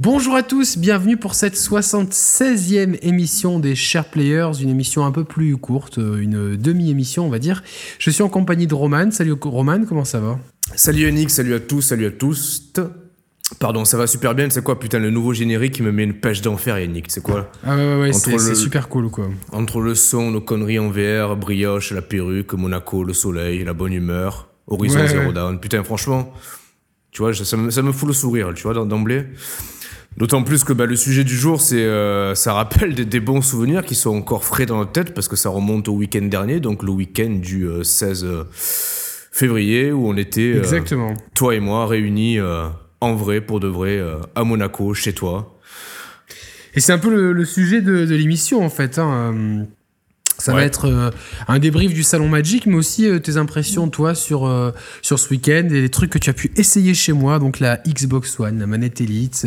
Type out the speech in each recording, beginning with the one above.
Bonjour à tous, bienvenue pour cette 76e émission des Share Players, une émission un peu plus courte, euh, une demi-émission on va dire. Je suis en compagnie de Roman. Salut Roman, comment ça va? Salut Yannick, salut à tous, salut à tous. Pardon, ça va super bien, c'est quoi putain le nouveau générique qui me met une pêche d'enfer Yannick, c'est quoi? Ah ouais ouais, ouais c'est super cool quoi. Entre le son, nos conneries en VR, brioche, la perruque, Monaco, le soleil, la bonne humeur, Horizon Zero Dawn, putain franchement, tu vois, ça me, ça me fout le sourire, tu vois, d'emblée. D'autant plus que bah, le sujet du jour, c'est euh, ça rappelle des, bons souvenirs qui sont encore frais dans notre tête parce que ça remonte au week-end dernier, donc le week-end du 16 euh, février où on était, euh, Exactement. toi et moi, réunis en vrai, pour de vrai, à Monaco, chez toi. Et c'est un peu le, sujet de, l'émission en fait. Hein. Ça va être euh, un débrief du salon Magic, mais aussi euh, tes impressions, toi, sur, euh, sur ce week-end et les trucs que tu as pu essayer chez moi. Donc la Xbox One, la manette Elite,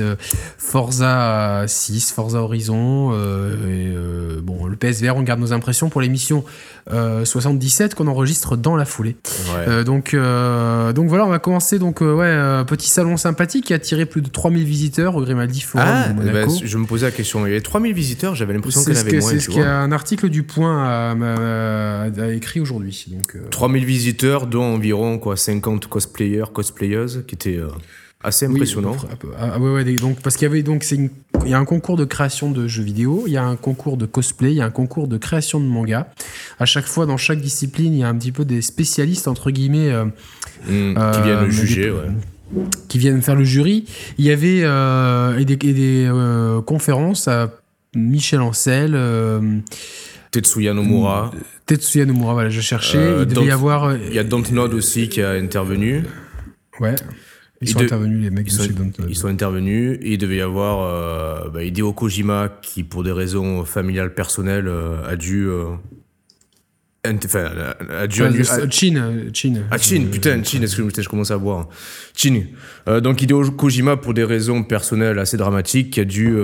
Forza 6, Forza Horizon, et, bon, le PSVR, on garde nos impressions pour l'émission 77 qu'on enregistre dans la foulée. donc, donc voilà, on va commencer. Donc, ouais, petit salon sympathique qui a attiré plus de 3000 visiteurs au Grimaldi Forum ah, Monaco. Bah, je me posais la question, il y avait 3000 visiteurs, j'avais l'impression qu'il y en avait moins. C'est ce qu'il y a un article du Point a, écrit aujourd'hui. Donc, 3000 euh. visiteurs, dont environ quoi, 50 cosplayers, cosplayeuses, qui étaient euh, assez impressionnants. Ah, ouais, donc, parce qu'il y avait donc, il y a un concours de création de jeux vidéo, il y a un concours de cosplay, il y a un concours de création de manga. À chaque fois, dans chaque discipline, il y a un petit peu des spécialistes, entre guillemets, euh, mmh, qui viennent juger, qui viennent faire le jury. Il y avait et des, et des conférences à Michel Ancel, Tetsuya Nomura. Tetsuya Nomura, voilà, je cherchais. Euh, il devait y avoir. Euh, il y a Dontnod aussi qui a intervenu. Ouais. Ils sont intervenus, les mecs ils de chez Ils sont intervenus. Et il devait y avoir euh, bah, Hideo Kojima qui, pour des raisons familiales personnelles, a dû. Enfin, a dû. Chin, Chin. Ah, Chin, putain, Chin, que je commence à boire Chin. donc, Hideo Kojima, pour des raisons personnelles assez dramatiques, qui a dû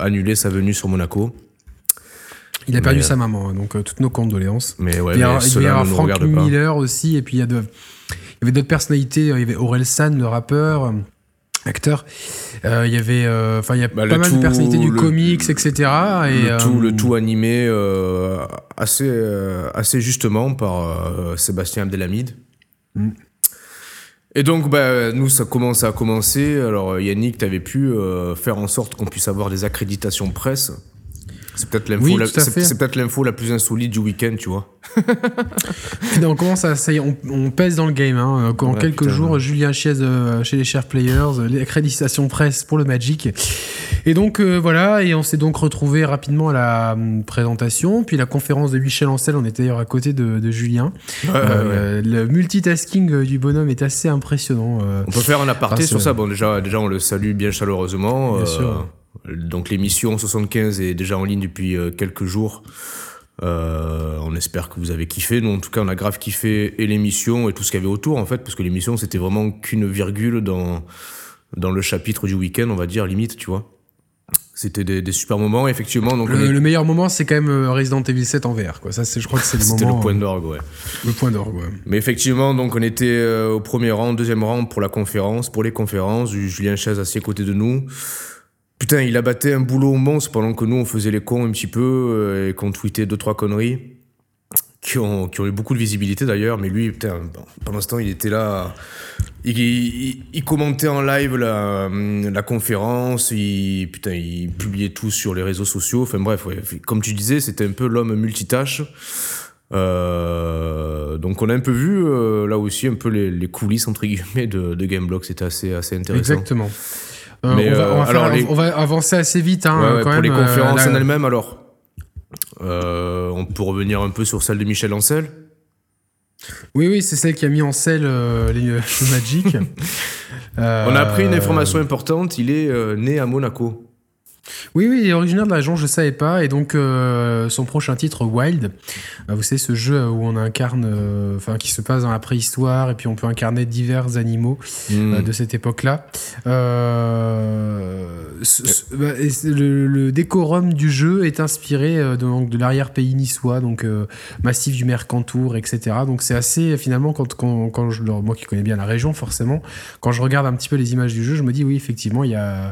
annuler sa venue sur Monaco. Il a perdu sa maman, hein, donc euh, toutes nos condoléances. Mais ouais, il y a, il y a Frank Miller aussi, et puis il y, a de, il y avait d'autres personnalités. Il y avait Aurel San, le rappeur, euh, acteur. Euh, il y avait, enfin, il y a bah, pas mal de personnalités du comics, etc. Et, le, tout, le tout animé assez, assez justement par Sébastien Abdelhamid. Mm. Et donc, bah, nous, ça commence à commencer. Alors, Yannick, tu avais pu faire en sorte qu'on puisse avoir des accréditations presse c'est peut-être l'info, la, c'est, peut-être l'info la plus insolite du week-end, tu vois. on commence à, ça y est, on, pèse dans le game. Hein. En quelques jours, Julien Chiez euh, chez les Chers Players, euh, l'accréditation presse pour le Magic. Et donc euh, voilà, et on s'est donc retrouvé rapidement à la hum, présentation, puis la conférence de Michel Ancel. On était d'ailleurs à côté de, Julien. le multitasking du bonhomme est assez impressionnant. on peut faire un aparté sur ça. Bon, déjà, déjà, on le salue bien chaleureusement. Bien sûr. Donc l'émission 75 est déjà en ligne depuis euh, quelques jours. Euh, on espère que vous avez kiffé. Nous, en tout cas, on a grave kiffé et l'émission et tout ce qu'il y avait autour, en fait, parce que l'émission, c'était vraiment qu'une virgule dans, dans le chapitre du week-end, on va dire, limite, tu vois. C'était des, super moments, effectivement. Donc le, meilleur moment, c'est quand même euh, Resident Evil 7 en VR, quoi. Ça, c'est, je crois que c'est le moment. C'était le point d'orgue, ouais. Le point d'orgue, ouais. Mais effectivement, donc on était au premier rang, deuxième rang pour la conférence, pour les conférences. Julien Chaise assis à côté de nous. Putain, il a battu un boulot monstre pendant que nous, on faisait les cons un petit peu euh, et qu'on tweetait deux, trois conneries. Qui ont, eu beaucoup de visibilité d'ailleurs, mais lui, putain, pendant ce temps, il était là. Il, commentait en live la, conférence, il, publiait tout sur les réseaux sociaux. Enfin bref, comme tu disais, c'était un peu l'homme multitâche. Euh, donc on a un peu vu euh, là aussi un peu les, coulisses entre guillemets de, de Gameblog, c'était assez, assez intéressant. Exactement. Euh, on, va, avancer assez vite. Hein, pour les euh, conférences en elles-mêmes, alors, euh, on peut revenir un peu sur celle de Michel Ancel? Oui, oui, c'est celle qui a mis en selle les, Magic. on a appris une information importante. Il est né à Monaco. Oui, oui, il est originaire de la région, je ne savais pas. Et donc, euh, son prochain titre, Wild, euh, vous savez, ce jeu où on incarne, euh, enfin, qui se passe dans la préhistoire, et puis on peut incarner divers animaux Hmm. de cette époque-là. ce- ce- bah, le, le décorum du jeu est inspiré de, de l'arrière-pays niçois, donc massif du Mercantour, etc. Donc, c'est assez, finalement, quand, quand, quand je, moi qui connais bien la région, forcément, quand je regarde un petit peu les images du jeu, je me dis, oui, effectivement, il y a euh,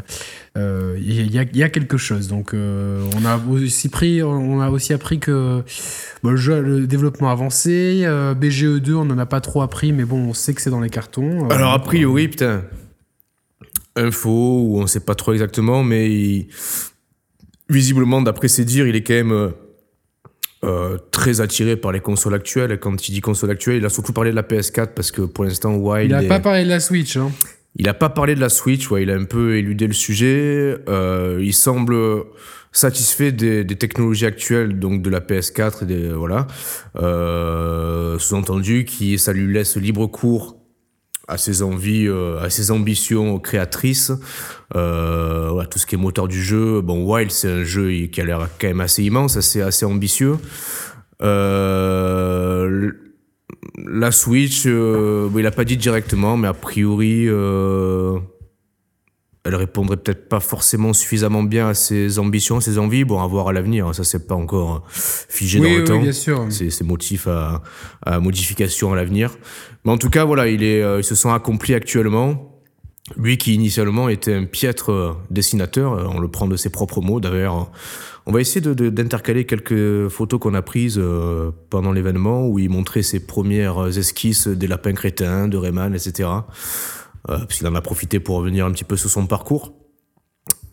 il y, a, il y a quelque chose. Donc, euh, on a aussi pris, on a aussi appris que bon, le, jeu, le développement avancé, euh, BGE2, on n'en a pas trop appris, mais bon, on sait que c'est dans les cartons. Alors, a priori, putain, info, ou on sait pas trop exactement, mais il- visiblement, d'après ses dires, il est quand même euh, euh, très attiré par les consoles actuelles. Et quand il dit console actuelle, il a surtout parlé de la PS4 parce que pour l'instant, Wild. il n'a est- pas parlé de la Switch. Hein. Il a pas parlé de la Switch, ouais, il a un peu éludé le sujet. Euh, il semble satisfait des, des technologies actuelles, donc de la PS4 et des, voilà. Euh, sous-entendu qui ça lui laisse libre cours à ses envies, euh, à ses ambitions créatrices. Euh, tout ce qui est moteur du jeu. Bon, Wild, c'est un jeu qui a l'air quand même assez immense, assez, assez ambitieux. Euh, la Switch, euh, il a pas dit directement, mais a priori, euh, elle répondrait peut-être pas forcément suffisamment bien à ses ambitions, ses envies. Bon, à voir à l'avenir, ça c'est pas encore figé Oui, dans le oui, temps. bien sûr. C'est ses motifs à, à modification à l'avenir. Mais en tout cas, voilà, il, est, euh, il se sent accompli actuellement. Lui qui initialement était un piètre euh, dessinateur, euh, on le prend de ses propres mots d'ailleurs. On va essayer d'intercaler quelques photos qu'on a prises euh, pendant l'événement où il montrait ses premières esquisses des lapins crétins, de Rayman, etc. Euh, parce en a profité pour revenir un petit peu sur son parcours.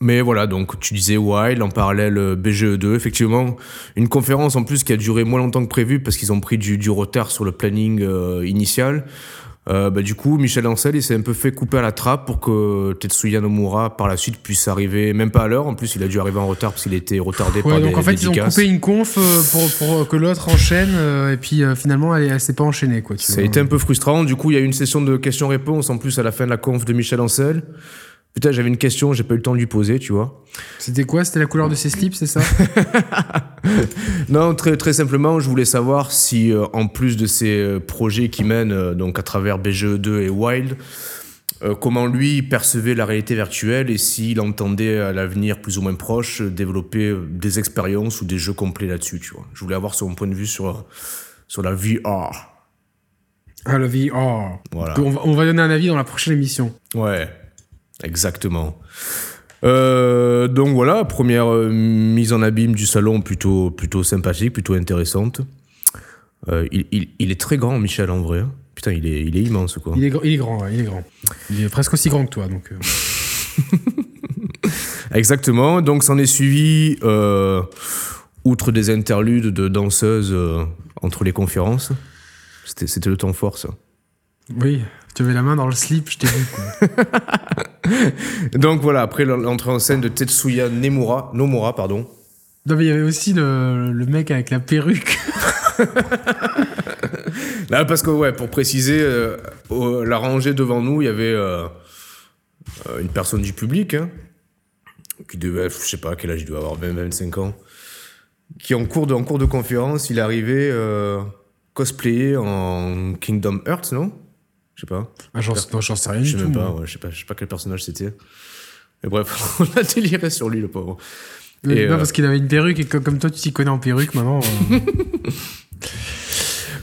Mais voilà, donc tu disais Wild, en parallèle euh, BGE2, effectivement, une conférence en plus qui a duré moins longtemps que prévu parce qu'ils ont pris du, du retard sur le planning euh, initial. Euh, bah, du coup, Michel Ancel, il s'est un peu fait couper à la trappe pour que Tetsuya Nomura, par la suite, puisse arriver, même pas à l'heure. En plus, il a dû arriver en retard parce qu'il était retardé par Ouais, donc des en fait, ils ont coupé une conf euh, pour, pour que l'autre enchaîne, euh, et puis euh, finalement, elle, elle s'est pas enchaînée. Quoi, tu Ça a été un peu frustrant. Du coup, il y a eu une session de questions-réponses en plus à la fin de la conf de Michel Ancel. Putain, j'avais une question, j'ai pas eu le temps de lui poser, tu vois. C'était quoi? C'était la couleur de ses slips, c'est ça? Non, très, très simplement, je voulais savoir si, euh, en plus de ces euh, projets qui mènent euh, donc à travers BGE2 et Wild, euh, comment lui percevait la réalité virtuelle et s'il entendait à l'avenir plus ou moins proche développer des expériences ou des jeux complets là-dessus, tu vois. Je voulais avoir son point de vue sur, sur la VR. Ah, le VR. Voilà. On, va, on va donner un avis dans la prochaine émission. Ouais, exactement. Euh, donc voilà, première euh, mise en abîme du salon plutôt, plutôt sympathique, plutôt intéressante. Euh, il, il- il est très grand, Michel, en vrai. hein. Putain, il est, il est immense, quoi. Il est, il est grand, ouais, il est grand. Il est presque aussi grand que toi, donc. euh. Exactement. Donc, s'en est suivi, outre des interludes de danseuses entre les conférences. C'était c'était le temps fort, ça. Oui, tu avais la main dans le slip, je t'ai vu. quoi. Donc voilà, après l'entrée en scène de Tetsuya Nomura, Nomura pardon. non, mais il y avait aussi le, le mec avec la perruque. Là, parce que, ouais, pour préciser, euh, la rangée devant nous, il y avait euh, euh, une personne du public, hein, qui devait, je sais pas quel âge il doit avoir, 20-25 ans, qui en cours de, en cours de conférence, il arrivait cosplayé en Kingdom Hearts, non? Je sais pas. Ah, j'en non, j'en sais rien du Je sais tout. même pas, ouais, je sais pas, je sais pas quel personnage c'était. Mais bref, on a déliré sur lui, le pauvre. Mais Et, non, euh, parce qu'il avait une perruque et que, comme toi, tu t'y connais en perruque maintenant. euh.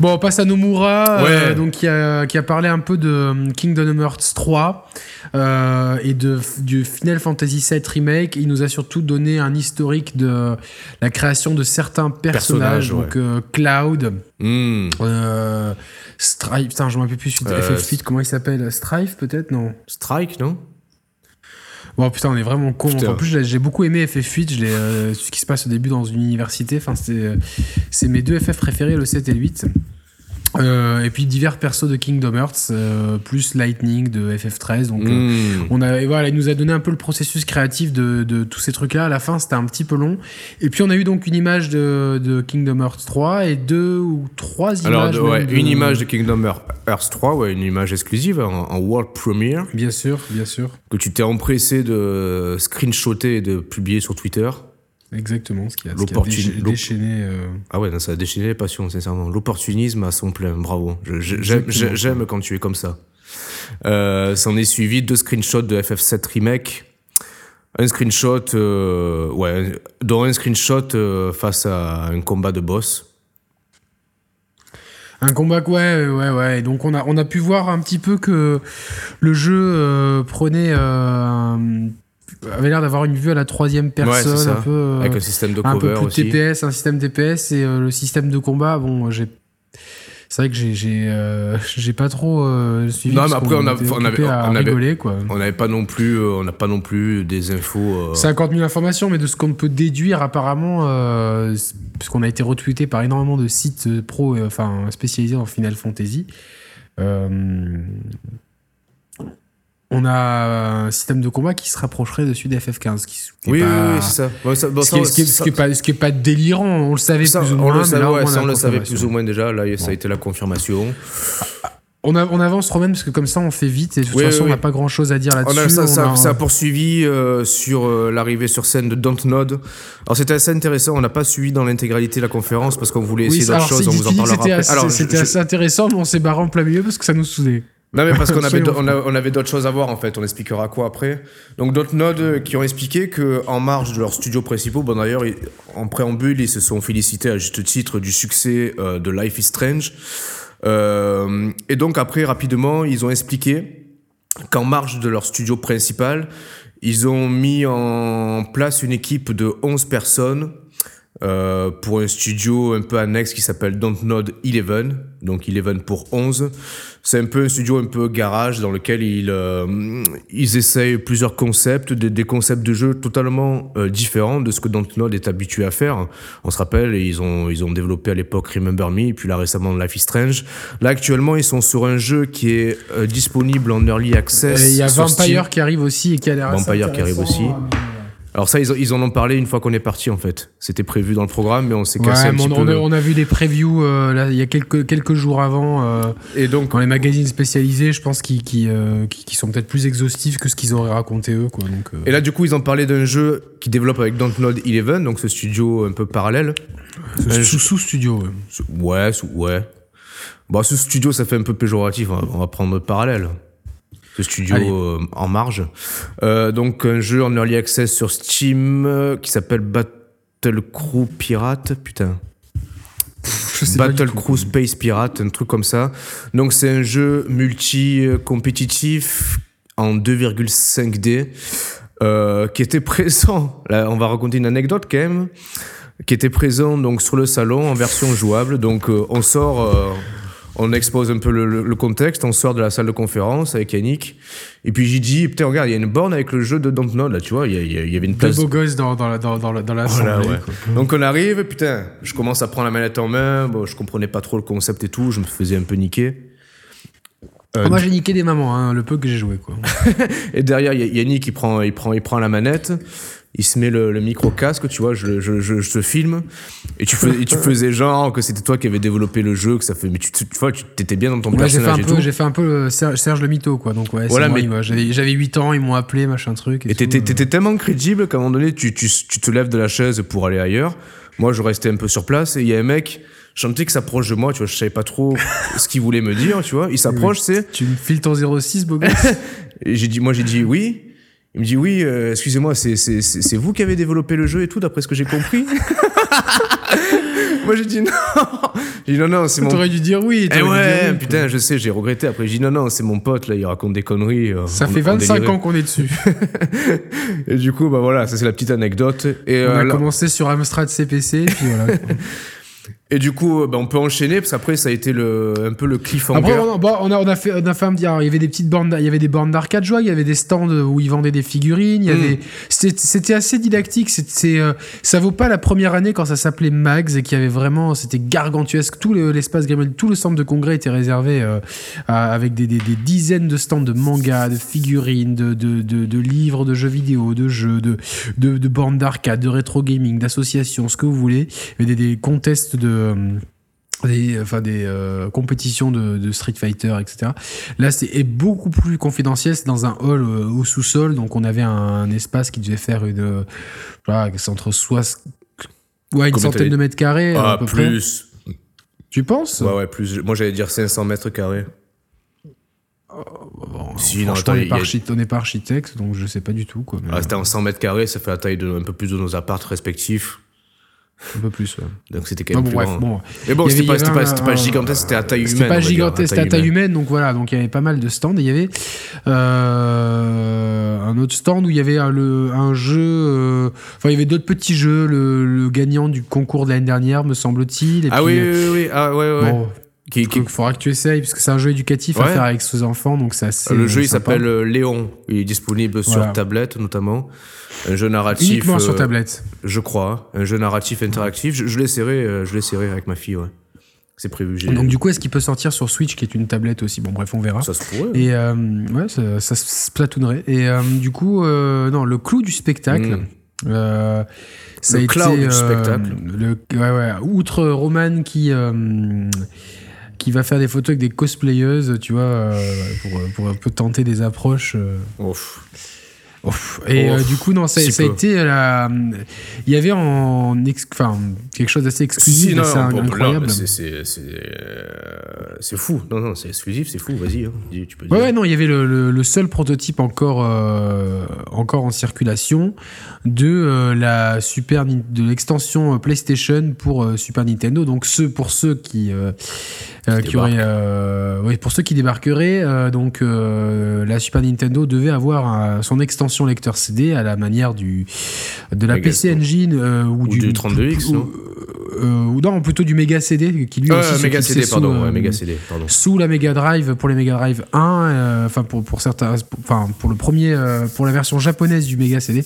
bon, on passe à Nomura, euh, donc, qui, a, qui a parlé un peu de euh, Kingdom Hearts 3 euh, et de, du Final Fantasy VII Remake. Il nous a surtout donné un historique de la création de certains personnages. Ouais. donc euh, Cloud, Hmm, Strife, putain, je me rappelle plus suite Euh, FF8, comment il s'appelle? Strife peut-être? Non. Strike, non? Bon, putain, on est vraiment con. Putain. En plus, j'ai beaucoup aimé FF8. Je l'ai, euh, ce qui se passe au début dans une université. Enfin, c'est, c'est mes deux FF préférés, le 7 et le 8. Euh, et puis divers persos de Kingdom Hearts, euh, plus Lightning de FF13. Donc, euh, Mm. on a, voilà, il nous a donné un peu le processus créatif de, de tous ces trucs-là. À la fin, c'était un petit peu long. Et puis, on a eu donc une image de, de Kingdom Hearts 3 et deux ou trois Alors, images. ouais, de- une image de Kingdom Hearts 3, ouais, une image exclusive en, en world premiere Bien sûr, bien sûr. que tu t'es empressé de screenshotter et de publier sur Twitter. Exactement. Ce qui a, ce qui a décha- déchaîné. euh, Ah ouais, non, ça a déchaîné les passions, sincèrement. L'opportunisme à son plein, bravo. J'aime quand tu es comme ça. Euh, S'en est suivi deux screenshots de FF7 Remake. Un screenshot, euh, ouais, dont un screenshot euh, face à un combat de boss. Un combat, ouais, ouais, ouais. Donc on a, on a pu voir un petit peu que le jeu prenait, avait l'air d'avoir une vue à la troisième personne, un peu, euh, Avec un système de un peu cover plus aussi. TPS, un système TPS et euh, le système de combat. Bon, j'ai, c'est vrai que j'ai, j'ai, euh, pas trop euh, suivi. Non, mais après, on a- on avait- on avait- rigoler, quoi. On n'avait pas non plus, on n'a pas non plus des infos. euh, 50 000 informations, mais de ce qu'on peut déduire apparemment, puisqu'on a été retweeté par énormément de sites pro, enfin spécialisés en Final Fantasy. euh, on a un système de combat qui se rapprocherait de celui d'FF15. Qui, qui est Oui, oui, oui, c'est ça. Ouais, ça- bon, Ce qui, est, ça- ce qui est- ça- ce qui est pas, ce qui est pas délirant, on le savait ça, plus ou on moins. le savait, là, ouais, ça, on le savait plus ou moins déjà. Là, ça a été la confirmation. On, a- on avance même parce que comme ça on fait vite et de toute Oui, façon oui, on n'a pas grand chose à dire On là-dessus. ça, On ça, a- ça a poursuivi euh, sur euh, l'arrivée sur scène de Dontnod. Alors c'était assez intéressant, on n'a pas suivi dans l'intégralité la conférence parce qu'on voulait essayer d'autres choses, on vous en parlera c'était je- assez intéressant, mais on s'est barré en plein milieu parce que ça nous saoulait. Non mais parce qu'on avait, on avait d'autres choses à voir en fait, on expliquera quoi après. Donc Dontnod euh, qui ont expliqué que en marge de leurs studios principaux, bon d'ailleurs en préambule ils se sont félicités à juste titre du succès euh, de Life is Strange. Euh, et donc après rapidement ils ont expliqué qu'en marge de leur studio principal, ils ont mis en place une équipe de 11 personnes euh, pour un studio un peu annexe qui s'appelle Dontnod 11, donc 11 pour 11. C'est un peu un studio un peu garage dans lequel ils, euh, ils essayent plusieurs concepts, des, des concepts de jeu totalement euh, différents de ce que Dontnod est habitué à faire. On se rappelle, ils ont, ils ont développé à l'époque Remember Me, puis là récemment Life is Strange. Là actuellement, ils sont sur un jeu qui est disponible en early access. Il y a Vampire Steam. qui arrive aussi et qui a l'air Vampire qui arrive aussi. Alors ça, ils, ils en ont parlé une fois qu'on est parti en fait. C'était prévu dans le programme, mais on s'est Ouais, cassé un mais petit on, peu. a, on a vu des previews euh, là, il y a quelques, quelques jours avant euh, Et donc, dans les magazines spécialisés, je pense, qui, qui, euh, qui, qui sont peut-être plus exhaustifs que ce qu'ils auraient raconté eux. Quoi, donc, et là du coup, ils ont parlé d'un jeu qui développe avec Dontnod 11, donc ce studio un peu parallèle. sous, sous, sous studio. ouais. Ouais, ce- ouais. Bon, ce studio, ça fait un peu péjoratif. hein. On va prendre parallèle. Ce studio Allez. euh, en marge. Euh, donc un jeu en early access sur Steam euh, qui s'appelle Battle Crew Pirate. Putain. Battle. Crew Space Pirate, un truc comme ça. Donc c'est un jeu multi-compétitif en 2,5D euh, qui était présent. Là, on va raconter une anecdote quand même. Qui était présent donc sur le salon en version jouable. Donc euh, on sort, euh, on expose un peu le, le- le contexte. On sort de la salle de conférence avec Yannick. Et puis j'ai dit, putain regarde, il y a une borne avec le jeu de Dontnod là, tu vois. Il y, avait une Deux place. beaux gosses dans, dans, la, dans, dans, la- dans la Voilà, assemblée, ouais. quoi. Donc on arrive, putain, je commence à prendre la manette en main, bon, je comprenais pas trop le concept et tout, je me faisais un peu niquer. Euh, Moi j'ai niqué des mamans, hein, le peu que j'ai joué. Quoi. et derrière, Yannick, il prend, il, prend, il prend la manette, il se met le, le micro-casque, tu vois, je, je, je, je te filme, et tu, fais, et tu faisais genre que c'était toi qui avais développé le jeu, que ça fait... Mais tu, tu, tu vois, tu étais bien dans ton Ouais, j'ai fait, un personnage peu, j'ai fait un peu Serge, Serge le mytho, quoi. Donc, ouais, Voilà, mais-. J'avais, j'avais 8 ans, ils m'ont appelé, machin truc. Et, t'étais euh. t'étais tellement crédible qu'à un moment donné, tu, tu, tu te lèves de la chaise pour aller ailleurs. Moi, je restais un peu sur place et il y a un mec, je sentais qu'il s'approche de moi, tu vois, je savais pas trop ce qu'il voulait me dire, tu vois. Il s'approche, c'est. Tu me files ton 06, beau gosse j'ai dit, moi, j'ai dit oui. Il me dit oui, euh, excusez-moi, c'est vous qui avez développé le jeu et tout, d'après ce que j'ai compris. moi, j'ai dit non. J'ai dit non, non, c'est mon. T'aurais dû dire oui. Eh ouais, dire oui, quoi. putain, je sais, j'ai regretté. Après, j'ai dit non, non, c'est mon pote, là, il raconte des conneries. euh, Ça on- fait on 25 délirait. ans qu'on est dessus. Et du coup, bah voilà, ça c'est la petite anecdote. Et, On euh, a là- commencé sur Amstrad CPC, puis voilà. Et du coup, bah, on peut enchaîner parce qu'après ça a été le, un peu le cliffhanger. Après, on a, bon, on a, on a fait, on a fait un petit. alors, il y avait des petites bornes, il y avait des bornes d'arcade joie, il y avait des stands où ils vendaient des figurines. Il y Mm. avait, c'était c'était assez didactique. C'est, euh, ça vaut pas la première année quand ça s'appelait Mags et qu'il y avait vraiment, c'était gargantuesque. Tout le- l'espace Grimmel, tout le centre de congrès était réservé euh, à- avec des, des, des dizaines de stands de mangas, de figurines, de, de, de, de livres, de jeux vidéo, de jeux, de, de, de bornes d'arcade, de rétro gaming, d'associations, ce que vous voulez. Il y avait des, des contests de euh, des, enfin des euh, compétitions de, de Street Fighter, etc. Là, c'est est beaucoup plus confidentiel. C'est dans un hall euh, au sous-sol, donc on avait un, un espace qui devait faire une, euh, voilà, c'est entre soi, ouais, une Combien centaine de mètres carrés à Ah, peu près. plus. Tu penses? Ouais, ouais, plus. Moi j'allais dire 500 mètres carrés. Bon, Si, non, attends, on n'est pas, a- architecte, donc je sais pas du tout quoi. mais Ah, c'était en 100 mètres carrés, ça fait la taille de un peu plus de nos appartes respectifs. Un peu plus. ouais. Donc c'était quand même bon, plus bref, grand. bon. Mais bon, c'était pas, gigantesque, c'était à taille humaine. C'était pas gigantesque, c'était à taille humaine, donc voilà, donc il y avait pas mal de stands. Et il y avait euh, un autre stand où il y avait un, le, un jeu, euh, enfin il y avait d'autres petits jeux, le, le gagnant du concours de l'année dernière, me semble-t-il. et Ah puis, oui, euh, oui, oui, ah, ouais, ouais. Bon, Qui- qui- il faudra que tu essayes, parce que c'est un jeu éducatif à faire avec ses enfants, donc c'est assez. le jeu, il s'appelle euh, Léon. Il est disponible Voilà. sur tablette, notamment. Un jeu narratif. Uniquement sur euh, tablette. Je crois. Un jeu narratif interactif. Je, je l'essaierai, euh, je l'essaierai avec ma fille, ouais. C'est prévu. Donc du coup, est-ce qu'il peut sortir sur Switch, qui est une tablette aussi? Bon, bref, on verra. Ça se pourrait. Et euh, ouais, ça, ça se splatoonerait. Et euh, du coup, euh, non, le clou du spectacle. Mm. euh, ça Le a été du spectacle. Le, ouais, ouais. Outre Roman qui qui va faire des photos avec des cosplayeuses, tu vois, euh, pour, pour un peu tenter des approches. euh, Ouf. Ouf. Et Ouf, euh, du coup, non, ça, si ça a été la. Il y avait en. ex- Enfin, quelque chose d'assez exclusif, Si, bon, incroyable. c'est- c'est c'est, euh, c'est fou. Non, non, c'est exclusif, c'est fou. Vas-y, hein, tu peux Ouais, dire. ouais, non, il y avait le, le- le seul prototype encore, euh, encore en circulation de euh, la Super de l'extension euh, PlayStation pour euh, Super Nintendo. Donc ceux pour ceux qui euh, euh, qui auraient, euh, oui, pour ceux qui débarqueraient, euh, donc la Super Nintendo devait avoir son extension lecteur CD à la manière du de la Mega PC Engine ou, Ou du 32X, ou- non ou non plutôt du Mega CD qui lui aussi se Mega fixait CD, sous, pardon. ouais, Mega CD, pardon. sous la Mega Drive pour les Mega Drive 1, euh, enfin pour pour certains, enfin pour le premier, pour la version japonaise du Mega CD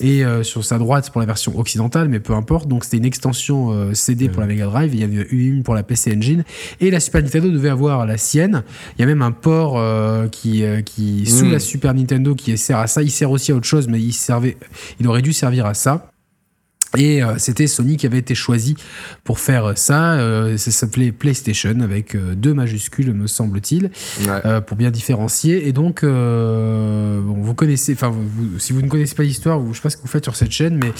et sur sa droite pour la version occidentale, mais peu importe. Donc c'était une extension CD pour la Mega Drive. Il y en a eu une pour la PC Engine et la Super Nintendo devait avoir la sienne. Il y a même un port euh, qui euh, qui sous Mm. la Super Nintendo qui sert à ça. Il sert aussi à autre chose, mais il servait, il aurait dû servir à ça. Et euh, c'était Sony qui avait été choisi pour faire ça. Euh, ça s'appelait PlayStation avec euh, deux majuscules, me semble-t-il, Ouais. pour bien différencier. Et donc, euh, bon, vous connaissez, enfin, si vous ne connaissez pas l'histoire, je sais pas ce que vous faites sur cette chaîne, mais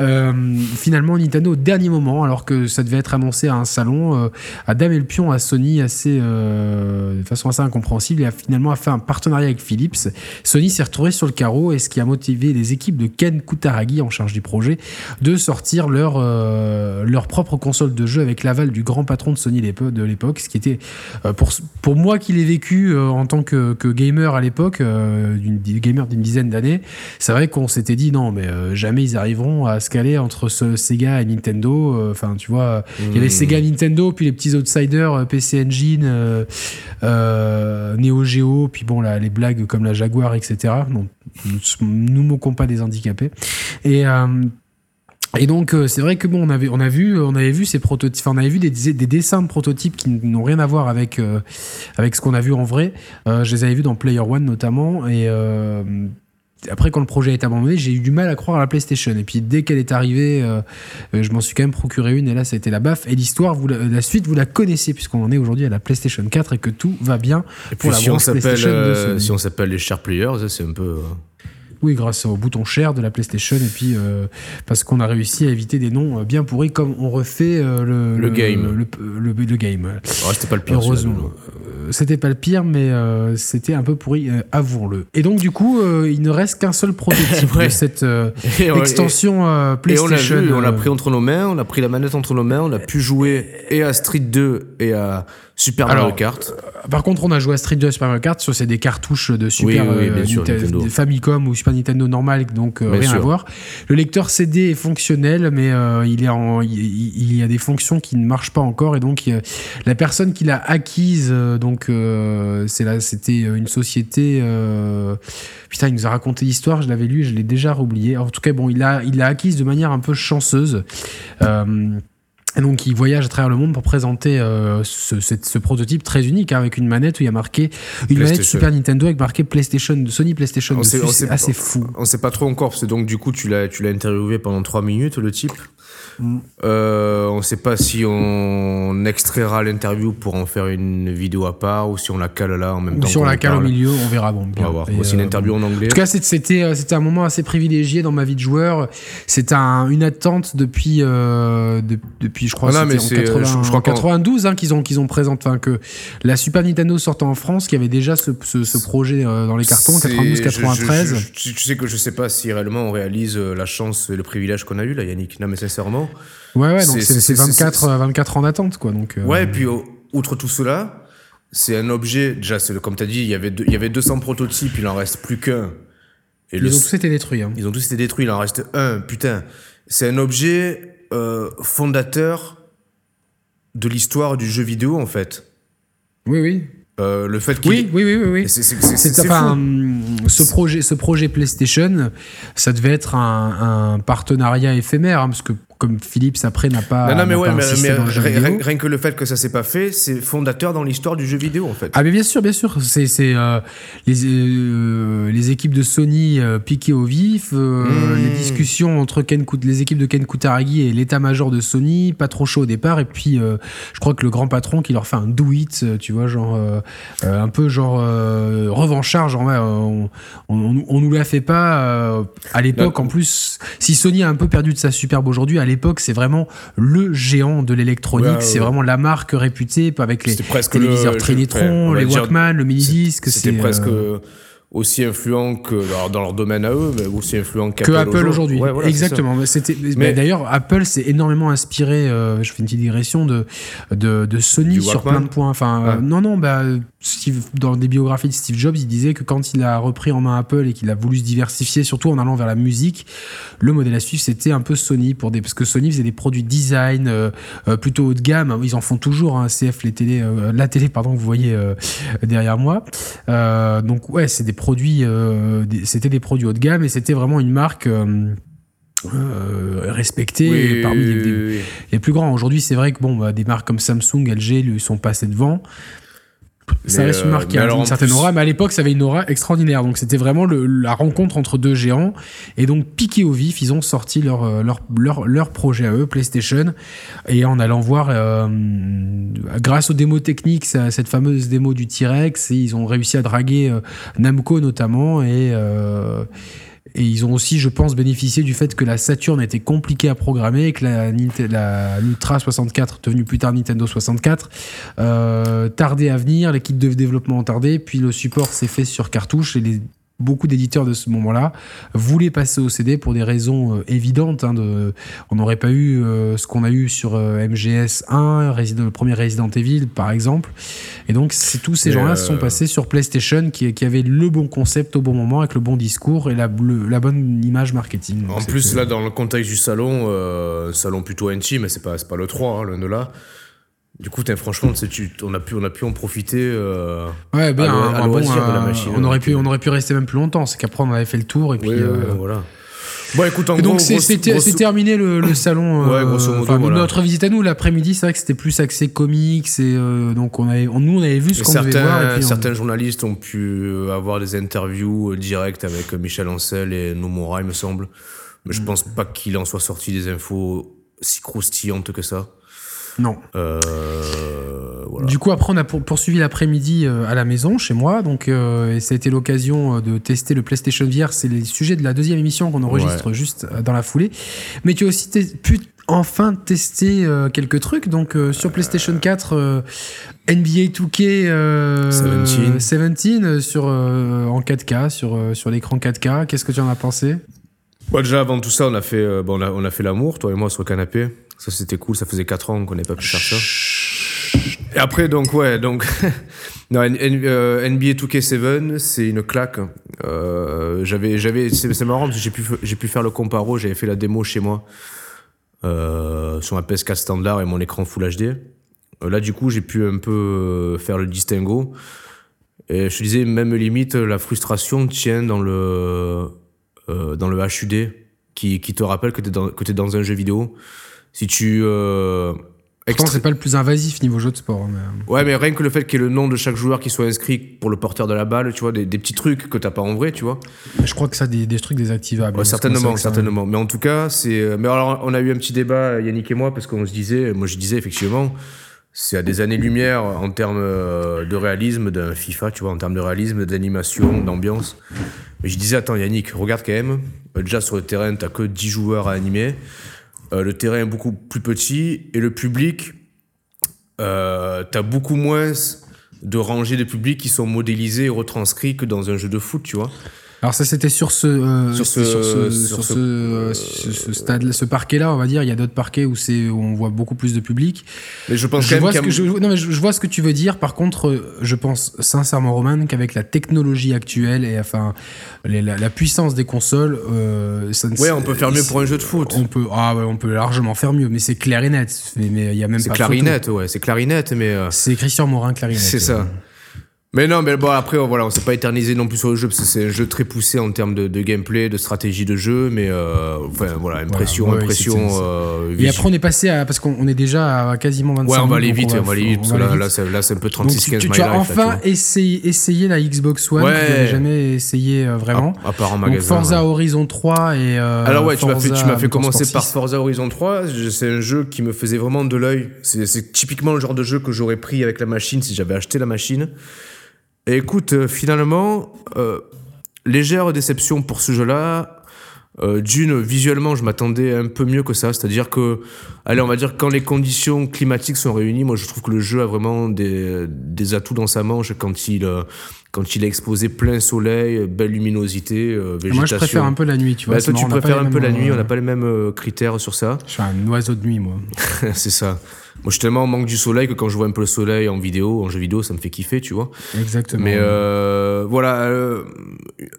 euh, finalement, Nintendo, au dernier moment, alors que ça devait être annoncé à un salon, a damé le pion à Sony assez, euh, de façon assez incompréhensible et a finalement fait un partenariat avec Philips. Sony s'est retrouvé sur le carreau et ce qui a motivé les équipes de Ken Kutaragi en charge du projet de sortir leur, euh, leur propre console de jeu avec l'aval du grand patron de Sony de l'époque, ce qui était euh, pour, pour moi qui l'ai vécu euh, en tant que, que gamer à l'époque, gamer d'une dizaine d'années, c'est vrai qu'on s'était dit non mais jamais ils arriveront à se caler entre ce Sega et Nintendo. Enfin tu vois, il y avait Mm. Sega, Nintendo, puis les petits outsiders PC Engine, euh, euh, Neo Geo, puis bon là les blagues comme la Jaguar, etc. Non, nous nous moquons pas des handicapés. Et euh, et donc euh, c'est vrai que bon on avait on a vu on avait vu ces prototypes on avait vu des, des dessins de prototypes qui n'ont rien à voir avec euh, avec ce qu'on a vu en vrai. Euh, je les avais vus dans Player One notamment et euh, après quand le projet a été abandonné j'ai eu du mal à croire à la PlayStation. Et puis dès qu'elle est arrivée euh, euh, je m'en suis quand même procuré une et là ça a été la baffe. Et l'histoire vous la, la suite vous la connaissez puisqu'on en est aujourd'hui à la PlayStation 4 et que tout va bien Et pour puis la si on PlayStation euh, si on s'appelle les Sharp Players, c'est un peu. Oui, grâce au bouton share de la PlayStation et puis euh, parce qu'on a réussi à éviter des noms euh, bien pourris comme on refait euh, le, Le game. Le, le- le game. c'était pas le pire. Heureusement. C'était pas le pire, mais euh, c'était un peu pourri, avouons-le. Et donc, du coup, il ne reste qu'un seul prototype Ouais. de cette Et on- extension euh, Et on l'a PlayStation. vu, on l'a pris entre nos mains, on a pris la manette entre nos mains, on a pu jouer et à Street 2 et à Super Mario Kart. Par contre, on a joué à Street 2 Super Mario Kart, c'est des cartouches de Super Oui, oui, sûr, Nintendo. Famicom ou Super Nintendo normal, donc euh, rien à voir. Le lecteur CD est fonctionnel, mais euh, il, est en, il, il y a des fonctions qui ne marchent pas encore, et donc euh, la personne qui l'a acquise, euh, donc euh, c'est là, c'était une société. euh, putain, il nous a raconté l'histoire, je l'avais lu, et je l'ai déjà oublié. En tout cas, bon, il l'a, il acquise de manière un peu chanceuse. Euh, et donc, il voyage à travers le monde pour présenter euh, ce, prototype très unique hein, avec une manette où il y a marqué une manette. Super Nintendo avec marqué PlayStation, Sony PlayStation C'est assez fou. On sait pas trop encore, parce que donc du coup, tu l'as, tu l'as interviewé pendant 3 minutes, le type. Mm. Euh, on sait pas si on extraira l'interview pour en faire une vidéo à part ou si on la cale là en même Ou temps. sur qu'on la cale au milieu, on verra. Bon, On bien. va voir. Voici une euh, interview en anglais. En tout cas, c'est- c'était euh, c'était un moment assez privilégié dans ma vie de joueur. Un- une attente depuis euh, de- depuis je crois Ah non, mais c'était en, c'est, 80 je- je crois en qu'en- 92 hein, qu'ils ont qu'ils ont présenté enfin que la Super Nintendo sortait en France, qu'il y avait déjà ce, ce, ce projet dans les cartons C'est- 92 je- 93. je- je- tu tu sais que je sais pas si réellement on réalise la chance et le privilège qu'on a eu là, Yannick. Non, mais sincèrement. Ouais ouais, donc c'est- c'est c'est- c'est c'est- 24 euh, 24 ans d'attente quoi donc. euh, Ouais, et puis outre tout cela, c'est un objet. Déjà, comme tu as dit, il y, avait deux- il y avait 200 prototypes, il en reste plus qu'un. Ils le, ont tous été détruits. hein. ils ont tous été détruits, il en reste un. Putain, c'est un objet euh, fondateur de l'histoire du jeu vidéo en fait. Oui oui. Euh, le fait qu'il. Oui oui oui oui. oui. C'est enfin, hum, ce projet, ce projet PlayStation, ça devait être un, un partenariat éphémère, hein, parce que comme Philips après n'a pas, Non, non, mais ouais, mais, insisté mais dans le jeu rien, que le fait que ça s'est pas fait, c'est fondateur dans l'histoire du jeu vidéo en fait. Ah mais bien sûr, bien sûr, c'est euh, les euh, les équipes de Sony euh, piquées au vif, euh, Mmh. les discussions entre Ken Kut- les équipes de Ken Kutaragi et l'état-major de Sony, pas trop chaud au départ, et puis je crois que le grand patron qui leur fait un do it, tu vois, genre un peu genre revanchard, genre ouais, on, on, on nous la fait pas. à l'époque, en plus, si Sony a un peu perdu de sa superbe aujourd'hui, à l'époque c'est vraiment le géant de l'électronique, Ouais, ouais, c'est ouais. vraiment la marque réputée avec les presque téléviseurs le- Trinitron, les Walkman, le mini-disque. C'était c'est, presque euh, aussi influent que dans, dans leur domaine à eux, mais aussi influent qu'Apple Apple aujourd'hui. Ouais, voilà. Exactement. Mais c'était. mais Mais- d'ailleurs, Apple s'est énormément inspiré. euh, je fais une petite digression de de, de Sony sur plein de points. Enfin, euh, non, non. Bah, Steve, dans des biographies de Steve Jobs, il disait que quand il a repris en main Apple et qu'il a voulu se diversifier, surtout en allant vers la musique, le modèle à suivre c'était un peu Sony pour des parce que Sony faisait des produits design euh, euh, plutôt haut de gamme. Ils en font toujours. Hein, CF les télé, euh, la télé pardon, que vous voyez euh, derrière moi. Donc ouais, c'est des produits, c'était des produits haut de gamme et c'était vraiment une marque. euh, respectée Oui, parmi les, oui, les- oui, oui. les plus grands. Aujourd'hui, c'est vrai que bon, bah, des marques comme Samsung, LG lui sont passées devant. Ça reste une euh, marque qui a une certaine plus- aura, mais à l'époque, ça avait une aura extraordinaire. Donc, c'était vraiment le- la rencontre entre deux géants. Et donc, piqué au vif, ils ont sorti leur, euh, leur, leur, leur projet à eux, PlayStation. Et en allant voir, euh, grâce aux démos techniques, ça- cette fameuse démo du T-Rex, ils ont réussi à draguer euh, Namco notamment. Et. euh, et ils ont aussi, je pense, bénéficié du fait que la Saturn était compliquée à programmer que la, la l'Ultra 64, devenue plus tard Nintendo 64, euh, à venir, les kits de développement ont tardé, puis le support s'est fait sur cartouche et les, beaucoup d'éditeurs de ce moment-là voulaient passer au CD pour des raisons euh, évidentes. hein, de, on n'aurait pas eu euh, ce qu'on a eu sur euh, MGS 1, Resident- le premier Resident Evil par exemple. Et donc tous ces gens-là euh, sont passés sur PlayStation qui, qui avait le bon concept au bon moment avec le bon discours et la, le- la bonne image marketing. En plus, là, dans le contexte du salon, salon plutôt intime, mais c'est pas, pas le 3, hein, loin de là. Du coup, franchement, tu- on, a pu, on a pu en profiter. euh, Ouais, ben, à à bon, de la machine, on, aurait pu, euh, on aurait pu rester même plus longtemps. C'est qu'après, on avait fait le tour et puis. ouais, euh, voilà. Bon, écoute, en donc c'est grosso- terminé le, le salon. Ouais, grosso modo, enfin, voilà. Notre visite à nous l'après-midi, c'est vrai que c'était plus axé comics et euh, donc on avait, on- nous on avait vu ce qu'on devait voir. Et certains, on- journalistes ont pu avoir des interviews directes avec Michel Ancel et Nomura, il me semble. Mais Mm. je pense pas qu'il en soit sorti des infos si croustillantes que ça. Non. Euh, voilà. Du coup, après, on a pour- poursuivi l'après-midi euh, à la maison, chez moi. Donc, euh, et ça a été l'occasion de tester le PlayStation VR. C'est les sujets de la deuxième émission qu'on enregistre juste dans la foulée. Mais tu as aussi pu enfin tester euh, quelques trucs. Donc, euh, sur PlayStation 4, euh, NBA 2K euh, 17. 17, euh, sur, euh, en 4K, sur, euh, sur l'écran 4K. Qu'est-ce que tu en as pensé? Bon, déjà, avant tout ça, on a fait, euh, bon, on a, on a fait l'amour, toi et moi, sur le canapé. Ça, c'était cool. Ça faisait 4 ans qu'on n'avait pas pu faire ça. Et après, donc, ouais, donc. non, NBA 2K7, c'est une claque. Euh, j'avais, j'avais, c'est marrant parce que j'ai pu, pu faire le comparo, j'avais fait la démo chez moi. Euh, sur ma PS4 standard et mon écran Full HD. Euh, là, du coup, j'ai pu un peu euh, faire le distinguo. Et je te disais, même limite, la frustration tient dans le, euh, dans le HUD qui, qui te rappelle que tu es, es dans un jeu vidéo. Si tu. Euh, Extra... c'est pas le plus invasif niveau jeu de sport. Mais... Euh. Ouais, mais rien que le fait qu'il y ait le nom de chaque joueur qui soit inscrit pour le porteur de la balle, tu vois, des, des petits trucs que t'as pas en vrai, tu vois. Je crois que ça, des, des trucs désactivables. Ouais, certainement, certainement. Mais en tout cas, c'est. Mais alors, on a eu un petit débat, Yannick et moi, parce qu'on se disait, moi je disais effectivement, c'est à des années-lumière en termes euh, de réalisme d'un FIFA, tu vois, en termes de réalisme, d'animation, d'ambiance. Mais je disais, attends, Yannick, regarde quand même. Déjà sur le terrain, t'as que 10 joueurs à animer. Euh, le terrain est beaucoup plus petit et le public, euh, t'as beaucoup moins de rangées de public qui sont modélisés et retranscrits que dans un jeu de foot, tu vois. Alors ça c'était sur ce euh, sur ce sur ce, sur ce, euh, ce, stade ce parquet là on va dire il y a d'autres parquets où c'est on voit beaucoup plus de public. Mais je pense je quand vois même ce que je, non mais je, je, vois ce que tu veux dire par contre je pense sincèrement Roman qu'avec la technologie actuelle et enfin les, la, la, puissance des consoles euh, ça Ouais, on peut faire mieux pour un jeu de foot. On peut ah ouais, on peut largement faire mieux mais c'est clair et net mais il y a même C'est pas clarinette ouais, c'est clarinette mais euh... C'est Christian Morin clarinette. C'est ça. Mais non, mais bon, après, voilà, on s'est pas éternisé non plus sur le jeu, parce que c'est un jeu très poussé en termes de, de, gameplay, de stratégie de jeu, mais euh, enfin, voilà, impression, voilà, ouais, impression. Euh, et après, on est passé à, parce qu'on est déjà à quasiment 25 Ouais, on va aller vite, on va aller vite, parce que là, là, c'est, là, c'est un peu 36-15 Tu, tu as enfin là, essayé, essayé la Xbox One, Ouais. que j'avais jamais essayé euh, vraiment. À, à part en Donc, magasin. Forza ouais. Horizon 3 et. euh, Alors ouais, tu m'as fait, tu Forza m'as fait commencer par 6. Forza Horizon 3. Je- C'est un jeu qui me faisait vraiment de l'œil. C'est, c'est typiquement le genre de jeu que j'aurais pris avec la machine si j'avais acheté la machine. Et écoute, euh, finalement, euh, légère déception pour ce jeu-là. Euh, D'une, visuellement, je m'attendais un peu mieux que ça. C'est-à-dire que, allez, on va dire, quand les conditions climatiques sont réunies, moi, je trouve que le jeu a vraiment des, des atouts dans sa manche quand il, quand il est exposé plein soleil, belle luminosité, euh, végétation. Moi, je préfère un peu la nuit, tu vois. Bah, toi, tu marrant, préfères un peu la nuit, on n'a pas les mêmes critères sur ça. Je suis un oiseau de nuit, moi. c'est ça. Moi, je suis tellement en manque du soleil que quand je vois un peu le soleil en vidéo, en jeu vidéo, ça me fait kiffer, tu vois. Exactement. Mais euh, voilà, euh,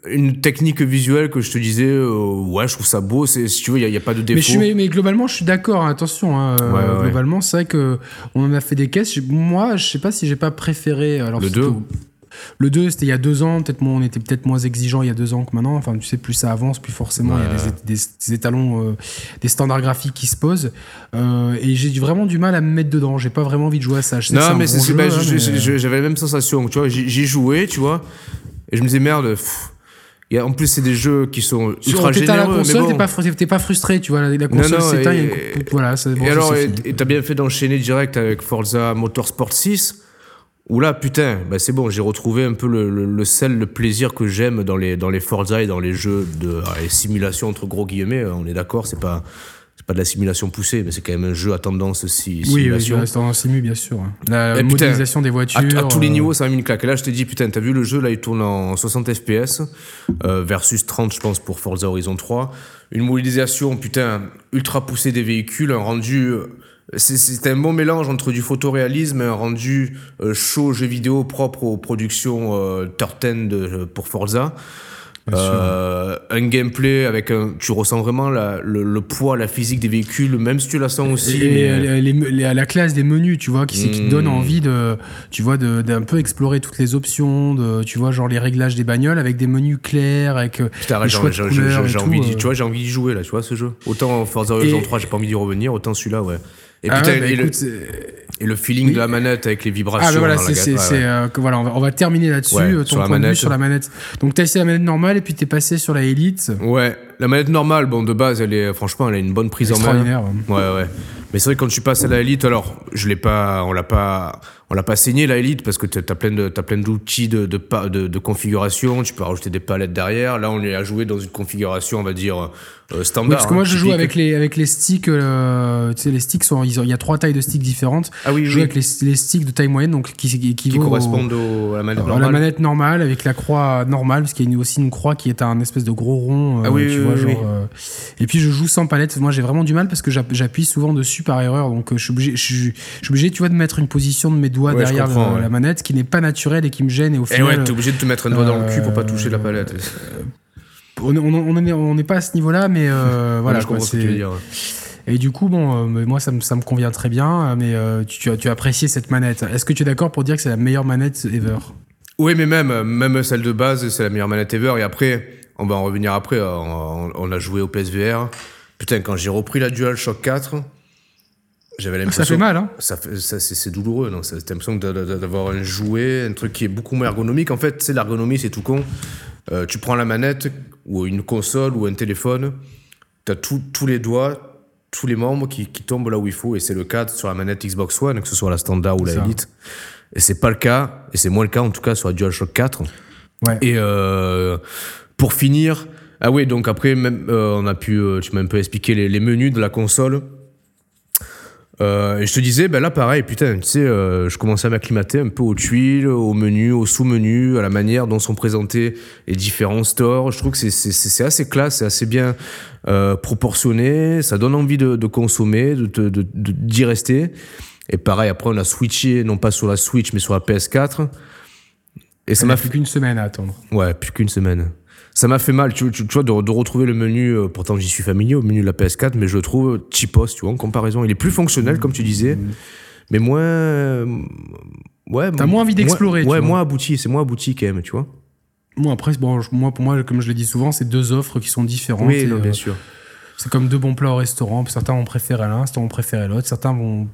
une technique visuelle que je te disais, euh, ouais, je trouve ça beau. C'est, si tu veux, il n'y a, pas de défaut. Mais, je suis- mais, mais globalement, je suis d'accord. hein, attention, hein, Ouais, ouais, ouais. globalement, c'est vrai que on en a fait des caisses. Moi, je sais pas si j'ai pas préféré. Alors Le c'était 2. Le 2, c'était il y a deux ans. Peut-être on était peut-être moins exigeant il y a deux ans que maintenant. Enfin, tu sais, plus ça avance, plus forcément il y a des, é- des- des étalons, euh, des standards graphiques qui se posent. Euh, et j'ai vraiment du mal à me mettre dedans. J'ai pas vraiment envie de jouer à ça. Je sais Non, mais bon bah, hein, mais- j'avais la même sensation. Tu vois, j'y j'y jouais, tu vois, et je me disais merde. pff, en plus, c'est des jeux qui sont Sur- ultra t'éteins généreux. la console, bon. t'es pas, t'es pas frustré, tu vois. La, la console s'éteint, voilà. bon, et alors, t'as bien fait d'enchaîner direct avec Forza Motorsport 6. Où là, putain, bah c'est bon, j'ai retrouvé un peu le, le, le sel, le plaisir que j'aime dans les, dans les Forza et dans les jeux de ah, les simulations, entre gros guillemets. euh, On est d'accord, c'est pas, c'est pas de la simulation poussée, mais c'est quand même un jeu à tendance si, Oui, oui, simulation. reste en simu, bien sûr. La Eh, putain, modélisation des voitures. À, à tous les euh, niveaux, ça m'a mis une claque. Et là, je t'ai dit, putain, t'as vu le jeu, là, il tourne en 60 FPS, euh, versus 30, je pense, pour Forza Horizon 3. Une modélisation, putain, ultra poussée des véhicules, un rendu. C'est- un bon mélange entre du photoréalisme et un rendu euh, chaud jeu vidéo propre aux productions euh, de, pour Forza. Euh, un gameplay avec un. Tu ressens vraiment la- le, le poids, la physique des véhicules, même si tu la sens aussi. Et euh, les- les- la classe des menus, tu vois, qui, qui te donne envie de, tu vois, d'un peu explorer toutes les options, de, tu vois, genre les réglages des bagnoles avec des menus clairs, avec euh, Putain, j'ai envie, d'y- euh. tu vois, j'ai envie d'y jouer là, tu vois ce jeu. Autant Forza Horizon Et- 3, j'ai pas envie d'y revenir, autant celui-là, ouais. Et Ah putain, ouais, bah et, le, écoute, c'est- et le feeling de la manette avec les vibrations. Ah bah voilà, c'est ouais, ouais. euh, voilà, on va, on va terminer là-dessus. Euh, ton sur la point de vue manette. sur la manette. Donc t'as essayé la manette normale et puis t'es passé sur la Elite. Ouais, la manette normale, bon, de base, elle est, franchement, elle a une bonne prise en main. Extraordinaire. ouais. Ouais. Mais c'est vrai que quand tu passes à la Elite, alors, je l'ai pas, on l'a pas, on l'a pas saigné la Elite parce que t'as t'as plein de, t'as plein d'outils de, de, pa- de, de configuration. Tu peux rajouter des palettes derrière. Là, on est à jouer dans une configuration, on va dire, euh, standard. Oui, parce que moi hein, je joue avec les avec les sticks. euh, tu sais, les sticks sont, il y a trois tailles de sticks différentes. Ah oui, Je joue oui. avec les, les sticks de taille moyenne, donc qui qui, correspondent au- à la manette normale. la manette normale avec la croix normale, parce qu'il y a aussi une croix qui est un espèce de gros rond. euh, Ah oui, tu vois, genre, euh, Et puis je joue sans palette. Moi j'ai vraiment du mal parce que j'app- j'appuie souvent dessus par erreur. Donc je suis obligé, je suis obligé, tu vois, de mettre une position de mes doigts doigt derrière la manette qui n'est pas naturel et qui me gêne. Et au final. Et ouais, t'es obligé de te mettre un doigt dans le cul pour pas toucher la palette. On n'est pas à ce niveau-là, mais voilà. je comprends ce que tu veux dire. Et du coup, bon, moi, ça me, ça me convient très bien, mais tu, as, tu as apprécié cette manette. Est-ce que tu es d'accord pour dire que c'est la meilleure manette ever? Oui, mais même, même celle de base, c'est la meilleure manette ever. Et après, on va en revenir après, on, a joué au PSVR. Putain, quand j'ai repris la DualShock 4, j'avais l'impression. Ça fait mal, hein ça, ça c'est douloureux, non T'as l'impression d'avoir un jouet, un truc qui est beaucoup moins ergonomique. En fait, c'est l'ergonomie, c'est tout con. Euh, tu prends la manette, ou une console, ou un téléphone, t'as tous les doigts, tous les membres qui, tombent là où il faut, et c'est le cas sur la manette Xbox One, que ce soit la standard ou la Elite. Et c'est pas le cas, et c'est moins le cas en tout cas sur la DualShock 4. Ouais. Et euh, pour finir, ah oui, donc après, même, euh, on a pu, tu m'as un peu expliqué les, les menus de la console. Euh, et je te disais, ben là pareil, putain, tu sais, euh, je commençais à m'acclimater un peu aux tuiles, aux menus, aux sous-menus, à la manière dont sont présentés les différents stores. Je trouve que c'est assez classe, c'est assez bien euh, proportionné, ça donne envie de, de consommer, d'y de, de, d'y rester. Et pareil, après on a switché, non pas sur la Switch, mais sur la PS4. Et ça m'a fait qu'une semaine à attendre. Ouais, plus qu'une semaine ça m'a fait mal, tu, tu, vois, de, de, retrouver le menu, euh, pourtant j'y suis familier, au menu de la PS4, mais je le trouve cheapos, tu vois, en comparaison. Il est plus fonctionnel, comme tu disais, mais moins. Euh, ouais. T'as moins envie d'explorer, Ouais, moins abouti, c'est moins abouti quand même, tu vois. Moi, après, bon, moi, pour moi, comme je le dis souvent, c'est deux offres qui sont différentes. Oui, bien euh, sûr. C'est comme deux bons plats au restaurant. Certains vont préférer l'un, certains vont préférer l'autre. Certains vont.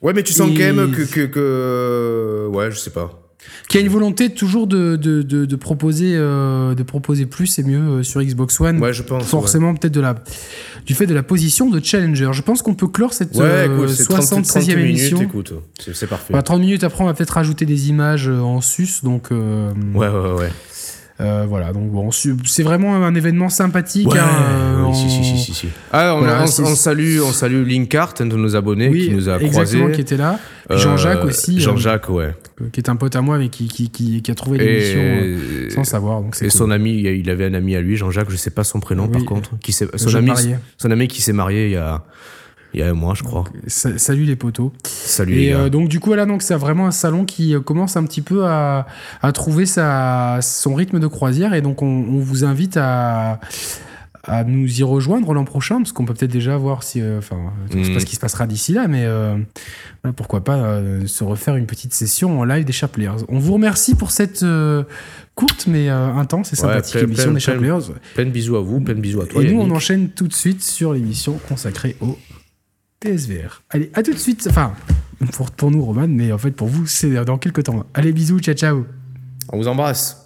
Ouais, mais tu sens quand même que, que, que. Ouais, je sais pas qui a une volonté toujours de, de, de, proposer, euh, de proposer plus et mieux euh, sur Xbox One. Ouais, je pense. Forcément, peut-être de la, du fait de la position de challenger. Je pense qu'on peut clore cette 76e euh, émission. Écoute, c'est parfait. 30 minutes après, on va peut-être rajouter des images en sus. Donc, ouais, ouais, ouais. Euh, voilà, donc bon, c'est vraiment un événement sympathique. Ouais, hein, si, si, si, si, Ah, on, on, salue, on salue Linkart, un de nos abonnés qui nous a exactement, qui était là. Jean-Jacques aussi. Jean-Jacques, ouais. Qui est un pote à moi, mais qui, qui, qui, qui a trouvé l'émission euh, sans savoir. Donc et son ami, il avait un ami à lui, Jean-Jacques, je sais pas son prénom par contre. Qui son, ami, son ami qui s'est marié il y a il y a un mois, je crois. salut les potos. Salut et les gars. Euh, donc du coup, voilà, donc c'est vraiment un salon qui euh, commence un petit peu à, à trouver sa, son rythme de croisière. Et donc, on, vous invite à, à nous y rejoindre l'an prochain, parce qu'on peut peut-être déjà voir si, euh, enfin, je sais pas mm. ce qui se passera d'ici là, mais pourquoi pas se refaire une petite session en live des Chaplers. On vous remercie pour cette courte mais intense et sympathique émission des Chaplers. Plein de bisous à vous, plein de bisous à toi. Et nous, on enchaîne tout de suite sur l'émission consacrée au PSVR. Allez, à tout de suite. Enfin, pour, pour nous, Roman, mais en fait, pour vous, c'est dans quelques temps. Allez, bisous, ciao, ciao. On vous embrasse.